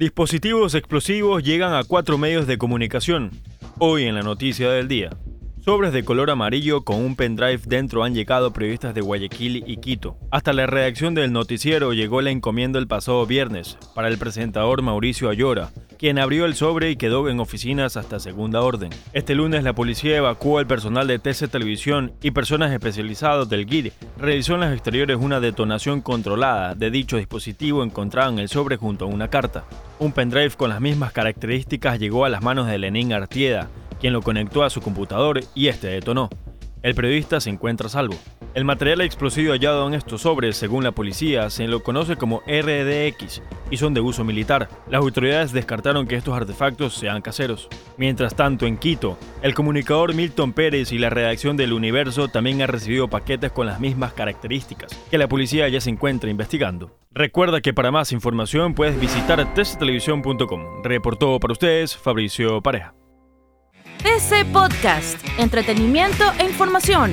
Dispositivos explosivos llegan a cuatro medios de comunicación. Hoy en la noticia del día. Sobres de color amarillo con un pendrive dentro han llegado periodistas de Guayaquil y Quito. Hasta la redacción del noticiero llegó la encomienda el pasado viernes para el presentador Mauricio Ayora, quien abrió el sobre y quedó en oficinas hasta segunda orden. Este lunes la policía evacuó al personal de TC Televisión y personas especializadas del GIR. Realizó en los exteriores una detonación controlada de dicho dispositivo encontrado en el sobre junto a una carta. Un pendrive con las mismas características llegó a las manos de Lenín Artieda, quien lo conectó a su computador y este detonó. El periodista se encuentra a salvo. El material explosivo hallado en estos sobres, según la policía, se lo conoce como RDX y son de uso militar. Las autoridades descartaron que estos artefactos sean caseros. Mientras tanto, en Quito, el comunicador Milton Pérez y la redacción del Universo también han recibido paquetes con las mismas características, que la policía ya se encuentra investigando. Recuerda que para más información puedes visitar testtelevisión.com. Reportó para ustedes Fabricio Pareja. TC Podcast, entretenimiento e información,